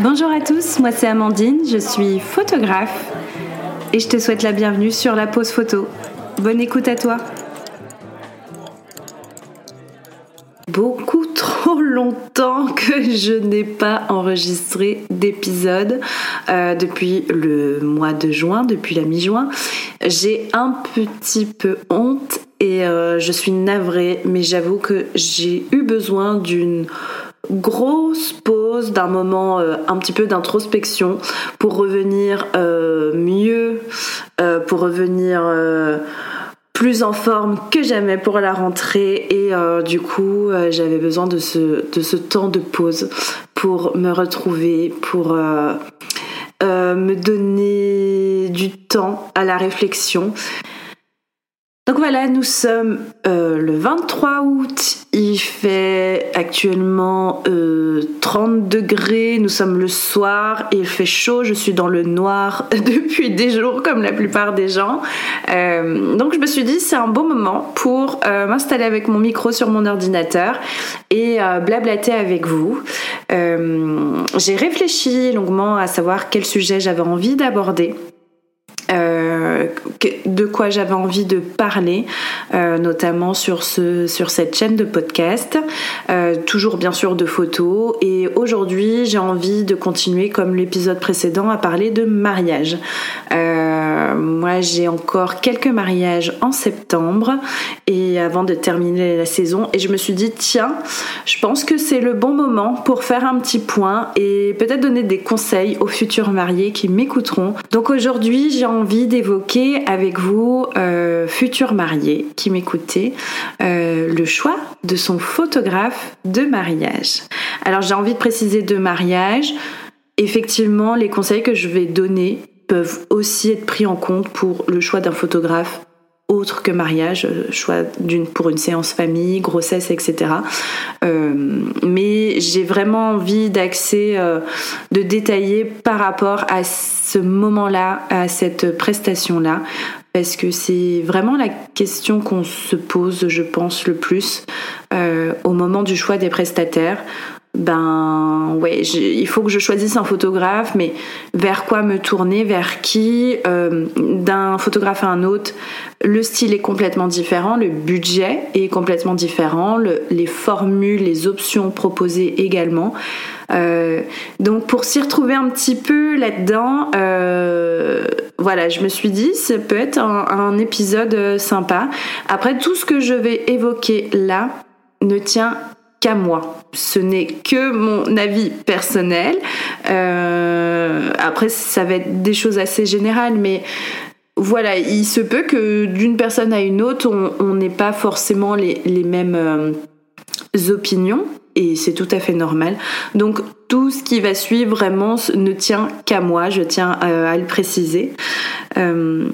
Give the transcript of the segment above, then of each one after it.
Bonjour à tous, moi c'est Amandine, je suis photographe et je te souhaite la bienvenue sur la pause photo. Bonne écoute à toi. Beaucoup trop longtemps que je n'ai pas enregistré d'épisode euh, depuis le mois de juin, depuis la mi-juin. J'ai un petit peu honte et euh, je suis navrée, mais j'avoue que j'ai eu besoin d'une grosse pause, d'un moment euh, un petit peu d'introspection pour revenir mieux, pour revenir plus en forme que jamais pour la rentrée et euh, du coup euh, j'avais besoin de ce, de ce temps de pause pour me retrouver, pour euh, me donner du temps à la réflexion. Donc voilà, nous sommes le 23 août, il fait actuellement 30 degrés, nous sommes le soir il fait chaud, je suis dans le noir depuis des jours comme la plupart des gens. Euh, donc je me suis dit c'est un bon moment pour euh, m'installer avec mon micro sur mon ordinateur et euh, blablater avec vous. J'ai réfléchi longuement à savoir quel sujet j'avais envie d'aborder. Euh, de quoi j'avais envie de parler, euh, notamment sur, ce, sur cette chaîne de podcast, euh, toujours bien sûr de photos. Et aujourd'hui, j'ai envie de continuer comme l'épisode précédent à parler de mariage. moi, j'ai encore quelques mariages en septembre et avant de terminer la saison. Et je me suis dit, tiens, je pense que c'est le bon moment pour faire un petit point et peut-être donner des conseils aux futurs mariés qui m'écouteront. Donc aujourd'hui, j'ai envie d'évoquer avec vous, euh, futurs mariés qui m'écoutez, euh, le choix de son photographe de mariage. Alors j'ai envie de préciser de mariage. Effectivement, les conseils que je vais donner peuvent aussi être pris en compte pour le choix d'un photographe autre que mariage, euh, choix d'une pour une séance famille, grossesse, etc. Euh, mais j'ai vraiment envie d'axer, euh, de détailler par rapport à ce moment-là, à cette prestation-là, parce que c'est vraiment la question qu'on se pose, je pense, le plus au moment du choix des prestataires ben ouais, il faut que je choisisse un photographe, mais vers quoi me tourner, vers qui euh, D'un photographe à un autre, le style est complètement différent, le budget est complètement différent, les formules, les options proposées également. Euh, donc pour s'y retrouver un petit peu là-dedans, euh, voilà, je me suis dit, ça peut être un, un épisode sympa. Après, tout ce que je vais évoquer là ne tient qu'à moi. Ce n'est que mon avis personnel. Euh, après, ça va être des choses assez générales, mais voilà, il se peut que d'une personne à une autre, on n'ait pas forcément les, mêmes euh, opinions. Et c'est tout à fait normal. Donc tout ce qui va suivre vraiment ne tient qu'à moi, je tiens à, le préciser. Euh,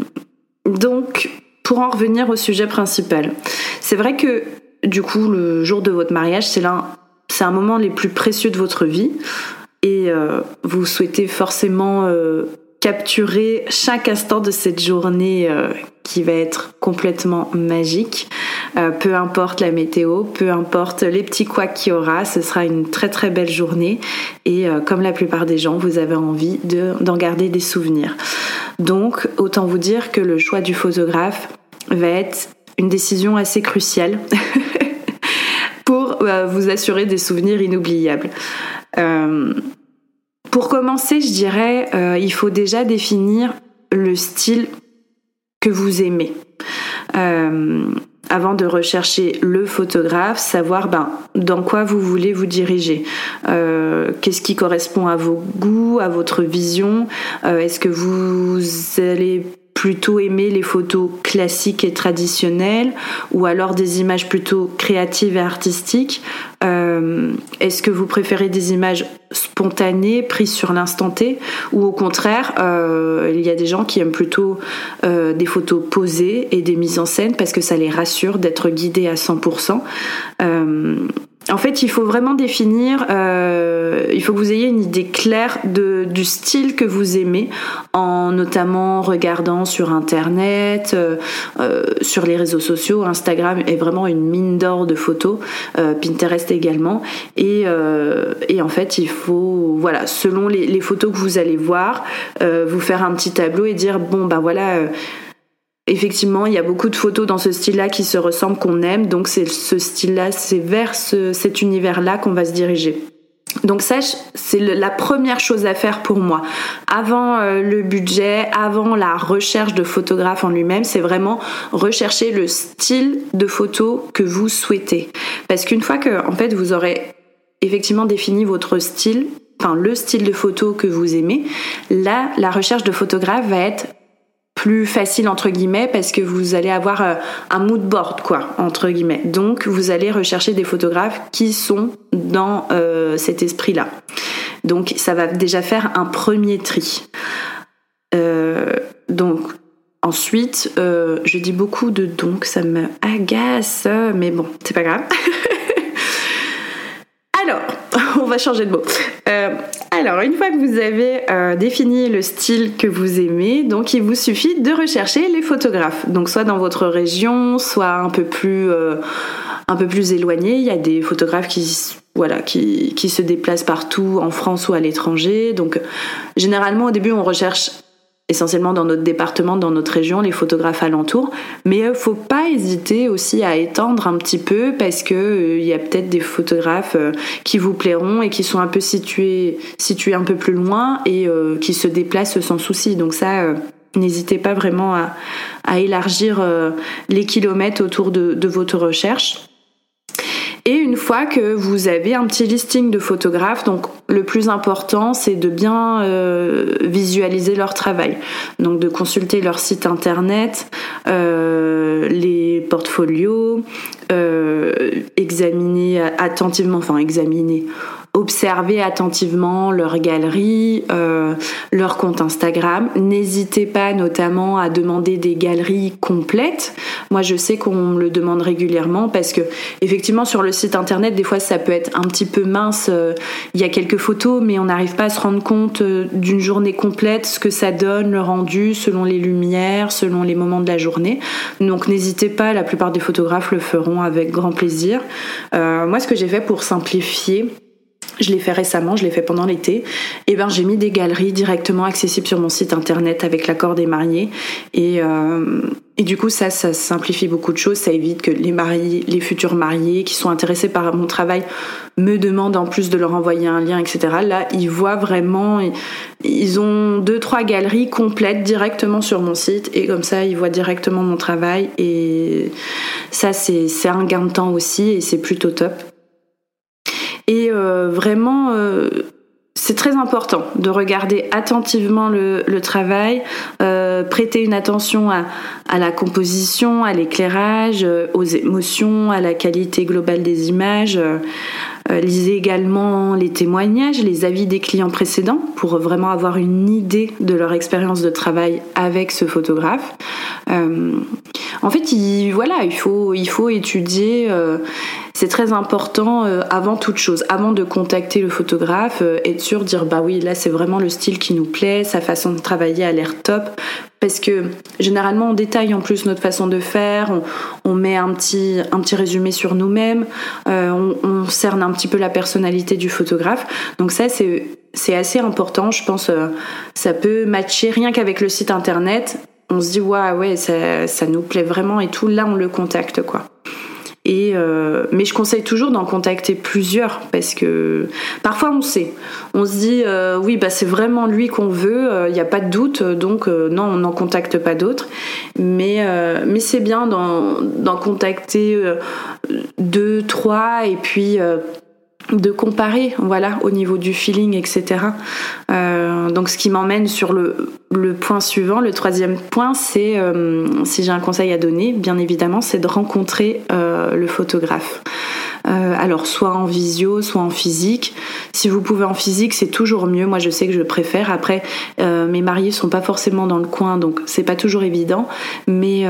donc pour en revenir au sujet principal, c'est vrai que du coup, le jour de votre mariage, c'est c'est un moment les plus précieux de votre vie et euh, vous souhaitez forcément euh, capturer chaque instant de cette journée euh, qui va être complètement magique. peu importe la météo, peu importe les petits couacs qu'il y aura, ce sera une très très belle journée et comme la plupart des gens, vous avez envie d'en garder des souvenirs. Donc, autant vous dire que le choix du photographe va être une décision assez cruciale euh, vous assurer des souvenirs inoubliables. Euh, pour commencer, je dirais, euh, il faut déjà définir le style que vous aimez. avant de rechercher le photographe, savoir ben, dans quoi vous voulez vous diriger. Qu'est-ce qui correspond à vos goûts, à votre vision? Est-ce que vous allez plutôt aimer les photos classiques et traditionnelles ou alors des images plutôt créatives et artistiques euh, Est-ce que vous préférez des images spontanées, prises sur l'instant T ou au contraire, euh, il y a des gens qui aiment plutôt euh, des photos posées et des mises en scène parce que ça les rassure d'être guidés à 100%. En fait, il faut vraiment définir, euh, il faut que vous ayez une idée claire de, du style que vous aimez, en notamment regardant sur Internet, euh, euh, sur les réseaux sociaux. Instagram est vraiment une mine d'or de photos, Pinterest également. Et, et, en fait, il faut, voilà, selon les, les, photos que vous allez voir, vous faire un petit tableau et dire, bon, ben voilà Effectivement, il y a beaucoup de photos dans ce style-là qui se ressemblent, qu'on aime, donc c'est ce style-là, c'est vers cet univers-là qu'on va se diriger. Donc ça, c'est la première chose à faire pour moi. Avant euh, le budget, avant la recherche de photographe en lui-même, c'est vraiment rechercher le style de photo que vous souhaitez. Parce qu'une fois que, en fait, vous aurez effectivement défini votre style, enfin le style de photo que vous aimez, là, la recherche de photographe va être plus facile entre guillemets parce que vous allez avoir euh, un mood board quoi entre guillemets. Donc vous allez rechercher des photographes qui sont dans euh, cet esprit là. Donc ça va déjà faire un premier tri. Euh, donc ensuite, je dis beaucoup de donc, ça me agace, mais bon, c'est pas grave. Alors, on va changer de mot. Alors, une fois que vous avez euh, défini le style que vous aimez, donc il vous suffit de rechercher les photographes. Donc, soit dans votre région, soit un peu plus, euh, éloigné. Il y a des photographes qui, qui se déplacent partout en France ou à l'étranger. Donc, généralement, au début, on recherche essentiellement dans notre département, dans notre région, les photographes alentours. Mais il euh, faut pas hésiter aussi à étendre un petit peu parce que euh, il y a peut-être des photographes euh, qui vous plairont et qui sont un peu situés, situés un peu plus loin et qui se déplacent sans souci. Donc ça, n'hésitez pas vraiment à, élargir les kilomètres autour de votre recherche. Et une fois que vous avez un petit listing de photographes, donc le plus important c'est de bien euh, visualiser leur travail, donc de consulter leur site internet, euh, les portfolios, euh, examiner attentivement, enfin examiner observez attentivement leur galerie, euh, leur compte Instagram. N'hésitez pas notamment à demander des galeries complètes. Moi, je sais qu'on me le demande régulièrement parce que effectivement sur le site internet, des fois ça peut être un petit peu mince. Euh, il y a quelques photos, mais on n'arrive pas à se rendre compte euh, d'une journée complète, ce que ça donne, le rendu selon les lumières, selon les moments de la journée. Donc n'hésitez pas, la plupart des photographes le feront avec grand plaisir. moi, ce que j'ai fait pour simplifier, je l'ai fait récemment, je l'ai fait pendant l'été. Et eh ben j'ai mis des galeries directement accessibles sur mon site internet avec l'accord des mariés. Et, euh, et du coup ça, ça simplifie beaucoup de choses. Ça évite que les mariés, les futurs mariés qui sont intéressés par mon travail me demandent en plus de leur envoyer un lien, etc. Là, ils voient vraiment, ils ont deux trois galeries complètes directement sur mon site et comme ça ils voient directement mon travail. Et ça c'est un gain de temps aussi et c'est plutôt top. Et euh, vraiment, euh, c'est très important de regarder attentivement le, travail, euh, prêter une attention à, la composition, à l'éclairage, aux émotions, à la qualité globale des images. lisez également les témoignages, les avis des clients précédents pour vraiment avoir une idée de leur expérience de travail avec ce photographe. en fait, il, voilà, il faut, il faut étudier c'est très important euh, avant toute chose, avant de contacter le photographe, euh, être sûr de dire bah oui là c'est vraiment le style qui nous plaît, sa façon de travailler a l'air top, parce que généralement on détaille en plus notre façon de faire, on, met un petit, un petit résumé sur nous-mêmes, euh, on, on, cerne un petit peu la personnalité du photographe. Donc ça c'est c'est assez important, je pense. ça peut matcher rien qu'avec le site internet. On se dit ouais ouais ça, ça nous plaît vraiment et tout. Là on le contacte quoi. Euh, mais je conseille toujours d'en contacter plusieurs parce que parfois on sait, on se dit euh, oui bah c'est vraiment lui qu'on veut, il euh, n'y a pas de doute, donc non on n'en contacte pas d'autres. Mais c'est bien d'en contacter deux, trois et puis de comparer voilà au niveau du feeling etc donc ce qui m'emmène sur le, le, point suivant. Le troisième point c'est euh, si j'ai un conseil à donner bien évidemment c'est de rencontrer euh, le photographe. Alors soit en visio soit en physique. Si vous pouvez en physique c'est toujours mieux. Moi je sais que je préfère. Après mes mariés sont pas forcément dans le coin donc c'est pas toujours évident. Mais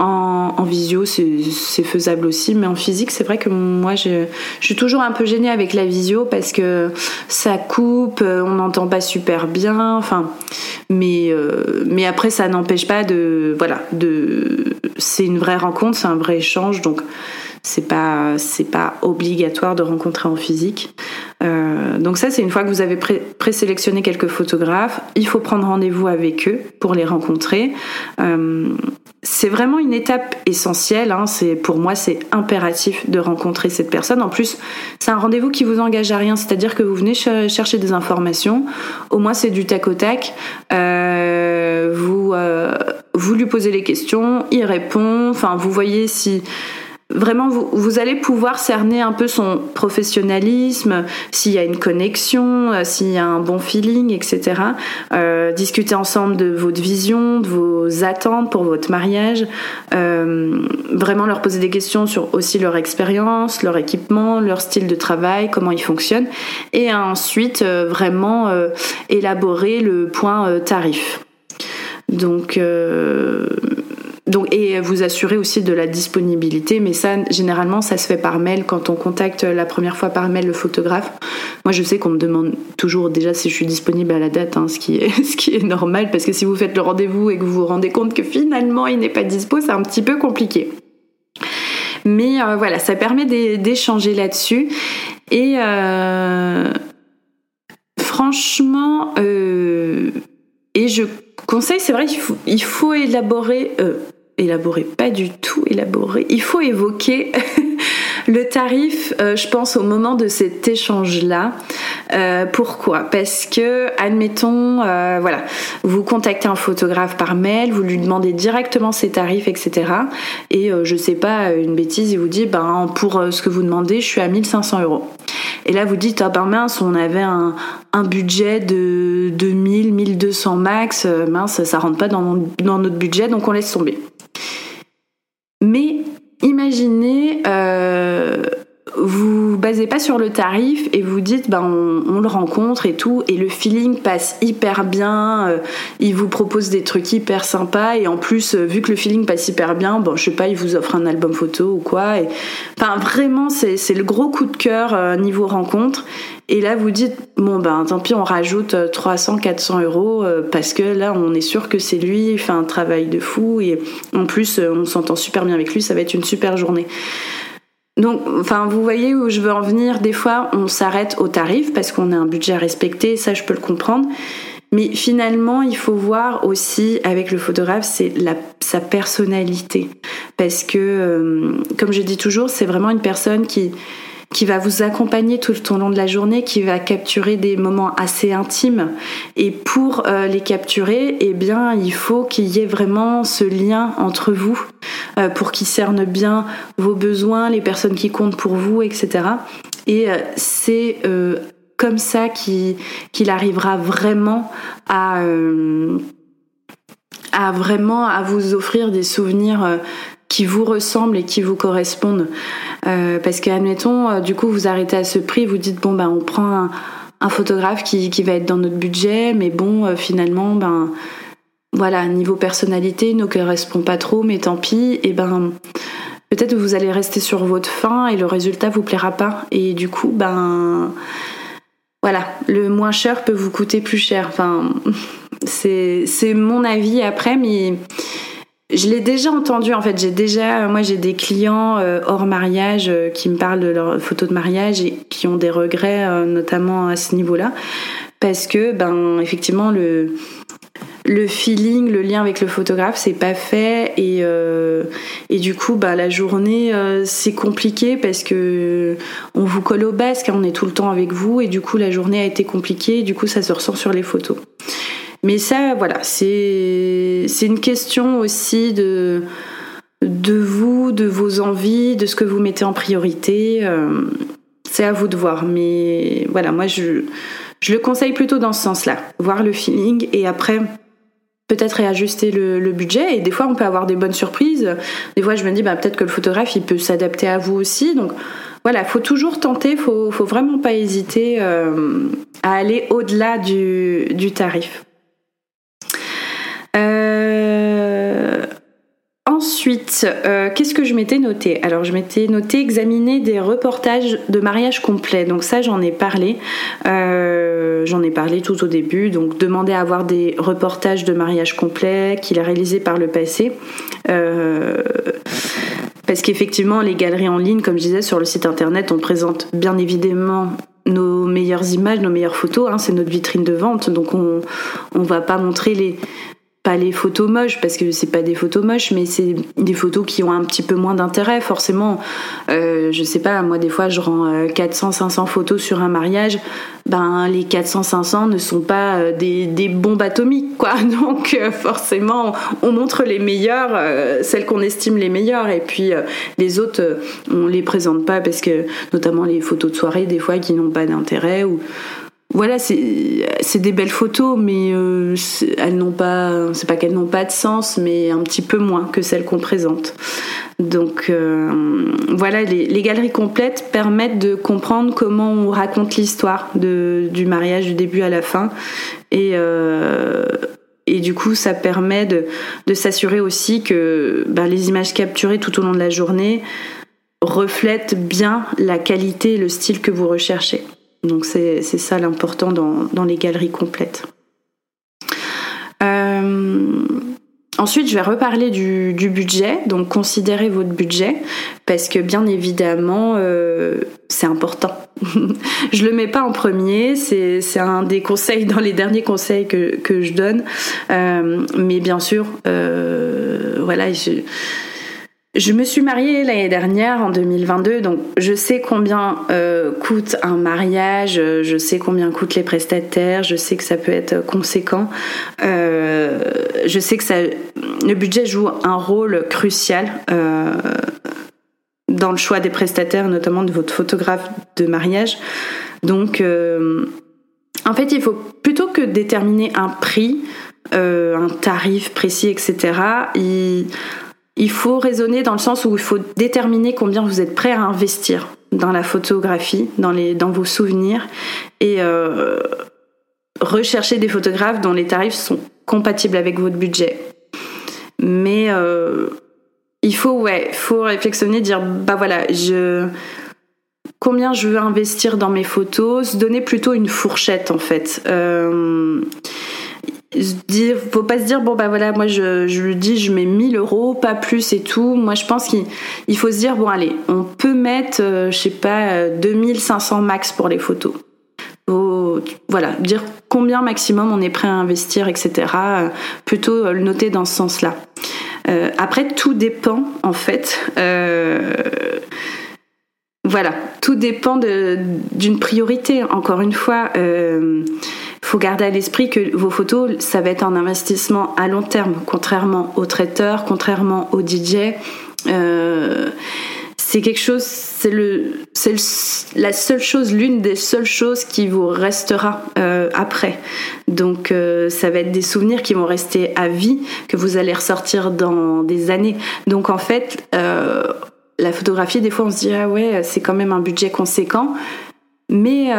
en, visio, c'est faisable aussi, mais en physique, c'est vrai que moi, je, suis toujours un peu gênée avec la visio parce que ça coupe, on n'entend pas super bien, enfin, mais, euh, mais après, ça n'empêche pas de, voilà, de, c'est une vraie rencontre, c'est un vrai échange, donc c'est pas c'est pas obligatoire de rencontrer en physique. Euh, donc ça c'est une fois que vous avez présélectionné quelques photographes, il faut prendre rendez-vous avec eux pour les rencontrer. Euh, c'est vraiment une étape essentielle. Hein. C'est pour moi c'est impératif de rencontrer cette personne. En plus c'est un rendez-vous qui vous engage à rien, c'est-à-dire que vous venez chercher des informations. Au moins c'est du tac au tac. Euh, vous vous lui posez les questions, il répond. Enfin vous voyez si vraiment vous, allez pouvoir cerner un peu son professionnalisme, s'il y a une connexion, euh, s'il y a un bon feeling, etc. Euh, discuter ensemble de votre vision, de vos attentes pour votre mariage. Euh, vraiment leur poser des questions sur aussi leur expérience, leur équipement, leur style de travail, comment ils fonctionnent. Et ensuite vraiment élaborer le point tarif. Donc donc, et vous assurer aussi de la disponibilité, mais ça, généralement, ça se fait par mail quand on contacte la première fois par mail le photographe. Moi, je sais qu'on me demande toujours déjà si je suis disponible à la date, hein, ce, qui est, ce qui est normal, parce que si vous faites le rendez-vous et que vous vous rendez compte que finalement il n'est pas dispo, c'est un petit peu compliqué. Mais euh, voilà, ça permet d'échanger là-dessus. Et euh, franchement, euh, et je conseille, c'est vrai qu'il faut, il faut élaborer élaborer, pas du tout élaborer. Il faut évoquer le tarif, euh, je pense, au moment de cet échange-là. Euh, pourquoi? Parce que, admettons, euh, voilà, vous contactez un photographe par mail, vous lui demandez directement ses tarifs, etc. Et je sais pas, une bêtise, il vous dit, ben pour ce que vous demandez, je suis à 1500 euros. Et là, vous dites, ah ben mince, on avait un, budget de 2000, 1200 max, mince, ça rentre pas dans notre budget, donc on laisse tomber. Mais imaginez, euh, vous basez pas sur le tarif et vous dites ben on, le rencontre et tout et le feeling passe hyper bien euh, il vous propose des trucs hyper sympas et en plus euh, vu que le feeling passe hyper bien bon je sais pas il vous offre un album photo ou quoi et enfin vraiment c'est le gros coup de cœur niveau rencontre et là vous dites bon ben tant pis on rajoute 300 400 euros parce que là on est sûr que c'est lui il fait un travail de fou et en plus on s'entend super bien avec lui ça va être une super journée donc, enfin, vous voyez où je veux en venir. Des fois, on s'arrête au tarif parce qu'on a un budget à respecter, ça je peux le comprendre. Mais finalement, il faut voir aussi avec le photographe, c'est sa personnalité. Parce que, euh, comme je dis toujours, c'est vraiment une personne qui, qui va vous accompagner tout au long de la journée, qui va capturer des moments assez intimes. Et pour euh, les capturer, eh bien, il faut qu'il y ait vraiment ce lien entre vous euh, pour qu'il cerne bien vos besoins, les personnes qui comptent pour vous, etc. Et euh, c'est comme ça qu'il arrivera vraiment à à vraiment à vous offrir des souvenirs qui vous ressemblent et qui vous correspondent. Euh, parce que, admettons, euh, du coup, vous arrêtez à ce prix, vous dites, bon, ben, on prend un, photographe qui, va être dans notre budget, mais bon, euh, finalement, ben, voilà, niveau personnalité, il ne correspond pas trop, mais tant pis, et ben, peut-être vous allez rester sur votre fin et le résultat vous plaira pas. Et du coup, ben, voilà, le moins cher peut vous coûter plus cher. Enfin, c'est mon avis après, mais je l'ai déjà entendu en fait. J'ai déjà, moi j'ai des clients euh, hors mariage euh, qui me parlent de leurs photos de mariage et qui ont des regrets, euh, notamment à ce niveau-là, parce que ben effectivement le le feeling, le lien avec le photographe, c'est pas fait et et du coup bah la journée c'est compliqué parce que on vous colle au basque, hein, on est tout le temps avec vous et du coup la journée a été compliquée, et du coup ça se ressent sur les photos. Mais ça, voilà, c'est une question aussi de, vous, de vos envies, de ce que vous mettez en priorité. Euh, c'est à vous de voir. Mais voilà, moi, je, le conseille plutôt dans ce sens-là. Voir le feeling et après peut-être réajuster le, budget et des fois on peut avoir des bonnes surprises des fois je me dis bah, peut-être que le photographe il peut s'adapter à vous aussi donc voilà faut toujours tenter faut, faut vraiment pas hésiter euh, à aller au-delà du tarif Ensuite, euh, qu'est-ce que je m'étais noté? Alors, je m'étais noté examiner des reportages de mariage complet. Donc ça, j'en ai parlé. Euh, j'en ai parlé tout au début. Donc, demander à avoir des reportages de mariage complet qu'il a réalisés par le passé. Euh, parce qu'effectivement, les galeries en ligne, comme je disais sur le site internet, on présente bien évidemment nos meilleures images, nos meilleures photos. Hein, c'est notre vitrine de vente, donc on on va pas montrer les les photos moches parce que c'est pas des photos moches mais c'est des photos qui ont un petit peu moins d'intérêt forcément. Euh, je sais pas moi des fois je rends 400 euh, 500 photos sur un mariage. Ben les 400 500 ne sont pas euh, des, bombes atomiques quoi. Donc forcément on montre les meilleures celles qu'on estime les meilleures. Et puis les autres on les présente pas parce que notamment les photos de soirée des fois qui n'ont pas d'intérêt ou voilà, c'est des belles photos, mais euh, elles n'ont pas, c'est pas qu'elles n'ont pas de sens, mais un petit peu moins que celles qu'on présente. Donc euh, voilà, les, galeries complètes permettent de comprendre comment on raconte l'histoire du mariage du début à la fin, et euh, du coup, ça permet de, s'assurer aussi que ben, les images capturées tout au long de la journée reflètent bien la qualité et le style que vous recherchez. Donc c'est ça l'important dans, les galeries complètes. Euh, ensuite, je vais reparler du, budget, donc considérez votre budget, parce que bien évidemment, euh, c'est important. je le mets pas en premier, c'est un des conseils dans les derniers conseils que, je donne, euh, mais bien sûr, voilà, je, je me suis mariée l'année dernière, en 2022, donc je sais combien euh, coûte un mariage, je sais combien coûtent les prestataires, je sais que ça peut être conséquent. Euh, je sais que ça, le budget joue un rôle crucial euh, dans le choix des prestataires, notamment de votre photographe de mariage. Donc, en fait, il faut plutôt que déterminer un prix, un tarif précis, etc. Il, il faut raisonner dans le sens où il faut déterminer combien vous êtes prêt à investir dans la photographie, dans, les, dans vos souvenirs, et euh, rechercher des photographes dont les tarifs sont compatibles avec votre budget. Mais euh, il faut, ouais, faut réflexionner, dire, bah voilà, je combien je veux investir dans mes photos, se donner plutôt une fourchette en fait. Euh, dire, faut pas se dire bon bah voilà moi je, je lui dis je mets 1000 euros pas plus et tout. Moi je pense qu'il faut se dire bon allez on peut mettre euh, je sais pas 2500 euh, max pour les photos. voilà dire combien maximum on est prêt à investir etc. Euh, plutôt le noter dans ce sens là. après tout dépend en fait. voilà tout dépend d'une priorité encore une fois faut garder à l'esprit que vos photos, ça va être un investissement à long terme, contrairement aux traiteurs, contrairement aux DJ. Euh, c'est quelque chose, c'est la seule chose, l'une des seules choses qui vous restera euh, après. Donc, euh, ça va être des souvenirs qui vont rester à vie, que vous allez ressortir dans des années. Donc, en fait, la photographie, des fois, on se dit ah ouais, c'est quand même un budget conséquent, mais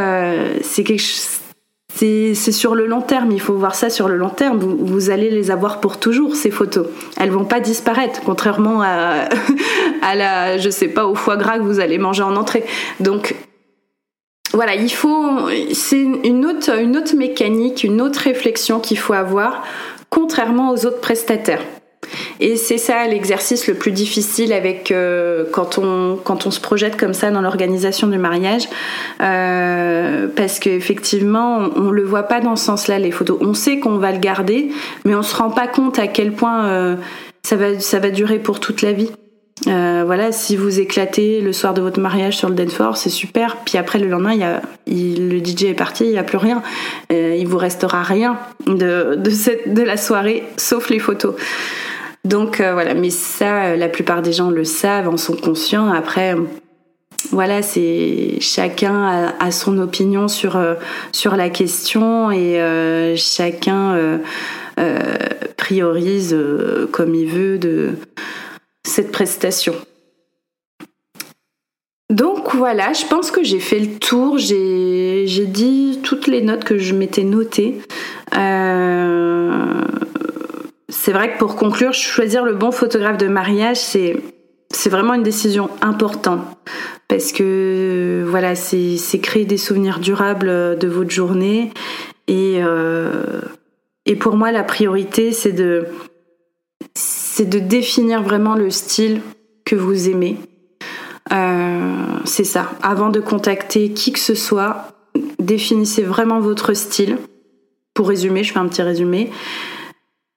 c'est quelque chose c'est sur le long terme, il faut voir ça sur le long terme. Vous, allez les avoir pour toujours, ces photos. Elles vont pas disparaître, contrairement à, à la, je sais pas, au foie gras que vous allez manger en entrée. Donc, voilà, il faut, c'est une autre, une autre mécanique, une autre réflexion qu'il faut avoir, contrairement aux autres prestataires. Et c'est ça l'exercice le plus difficile avec euh, quand on quand on se projette comme ça dans l'organisation du mariage, euh, parce qu'effectivement on, on le voit pas dans ce sens-là les photos. On sait qu'on va le garder, mais on se rend pas compte à quel point euh, ça va ça va durer pour toute la vie. Voilà, si vous éclatez le soir de votre mariage sur le Denfort, c'est super. Puis après, le lendemain, le DJ est parti, il n'y a plus rien. Euh, il vous restera rien de, de la soirée, sauf les photos. Donc euh, voilà, mais ça, euh, la plupart des gens le savent, en sont conscients. Après, voilà, c'est chacun a, son opinion sur euh, sur la question et chacun priorise comme il veut de cette prestation. Donc voilà, je pense que j'ai fait le tour, j'ai dit toutes les notes que je m'étais notées. C'est vrai que pour conclure, choisir le bon photographe de mariage, c'est vraiment une décision importante parce que voilà, c'est créer des souvenirs durables de votre journée et euh, et pour moi la priorité c'est de de définir vraiment le style que vous aimez. Euh, c'est ça. Avant de contacter qui que ce soit, définissez vraiment votre style. Pour résumer, je fais un petit résumé.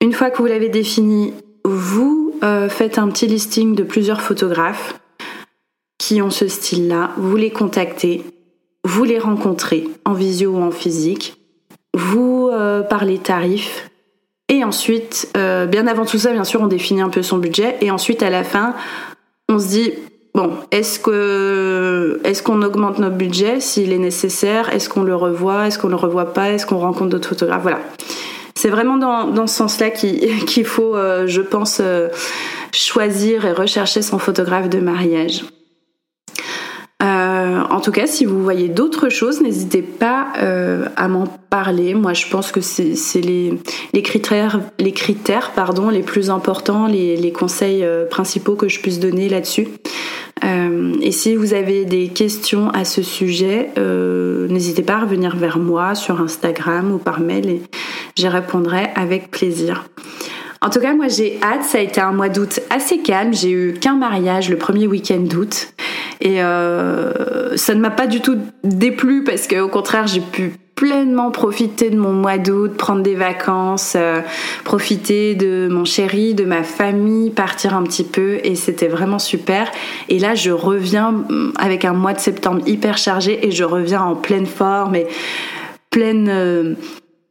Une fois que vous l'avez défini, vous euh, faites un petit listing de plusieurs photographes qui ont ce style-là. Vous les contactez, vous les rencontrez en visio ou en physique. Vous euh, parlez tarifs. Et ensuite, euh, bien avant tout ça, bien sûr, on définit un peu son budget. Et ensuite, à la fin, on se dit bon, est-ce est-ce qu'on augmente notre budget s'il est nécessaire? Est-ce qu'on le revoit? Est-ce qu'on le revoit pas? Est-ce qu'on rencontre d'autres photographes? Voilà. C'est vraiment dans, ce sens-là qu'il faut, euh, je pense, euh, choisir et rechercher son photographe de mariage. Euh, en tout cas, si vous voyez d'autres choses, n'hésitez pas à m'en parler. Moi, je pense que c'est les, les, critères, les plus importants, les conseils principaux que je puisse donner là-dessus. Euh, et si vous avez des questions à ce sujet, euh, n'hésitez pas à revenir vers moi sur Instagram ou par mail et j'y répondrai avec plaisir. En tout cas, moi j'ai hâte. Ça a été un mois d'août assez calme. J'ai eu qu'un mariage le premier week-end d'août. Et euh, ça ne m'a pas du tout déplu parce qu'au contraire, j'ai pu pleinement profiter de mon mois d'août, prendre des vacances, euh, profiter de mon chéri, de ma famille, partir un petit peu et c'était vraiment super. Et là, je reviens mm, avec un mois de septembre hyper chargé et je reviens en pleine forme et pleine euh,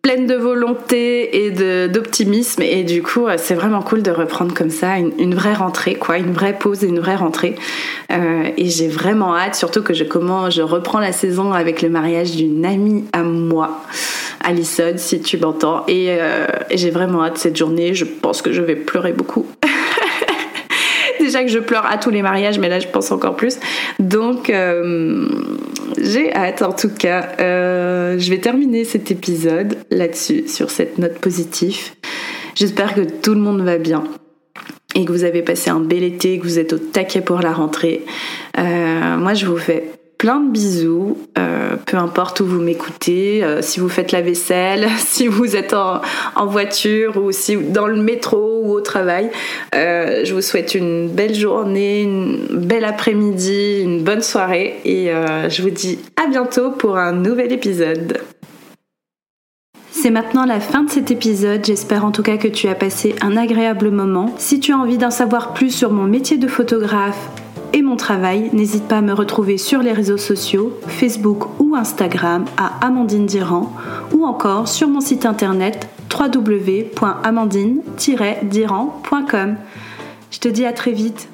pleine de volonté et d'optimisme. Et du coup euh, c'est vraiment cool de reprendre comme ça une, vraie rentrée quoi une vraie pause et une vraie rentrée. Euh, et j'ai vraiment hâte surtout que je commence je reprends la saison avec le mariage d'une amie à moi Alison si tu m'entends. Et, euh, et j'ai vraiment hâte cette journée. Je pense que je vais pleurer beaucoup que je pleure à tous les mariages, mais là je pense encore plus. Donc euh, j'ai hâte en tout cas. Euh, je vais terminer cet épisode là-dessus, sur cette note positive. J'espère que tout le monde va bien et que vous avez passé un bel été, que vous êtes au taquet pour la rentrée. Euh, moi je vous fais plein de bisous, euh, peu importe où vous m'écoutez, euh, si vous faites la vaisselle, si vous êtes en, voiture ou si dans le métro ou au travail. Euh, je vous souhaite une belle journée, une belle après-midi, une bonne soirée et je vous dis à bientôt pour un nouvel épisode. C'est maintenant la fin de cet épisode, j'espère en tout cas que tu as passé un agréable moment. Si tu as envie d'en savoir plus sur mon métier de photographe, et mon travail, n'hésite pas à me retrouver sur les réseaux sociaux, Facebook ou Instagram à Amandine Diran ou encore sur mon site internet www.amandine-diran.com. Je te dis à très vite.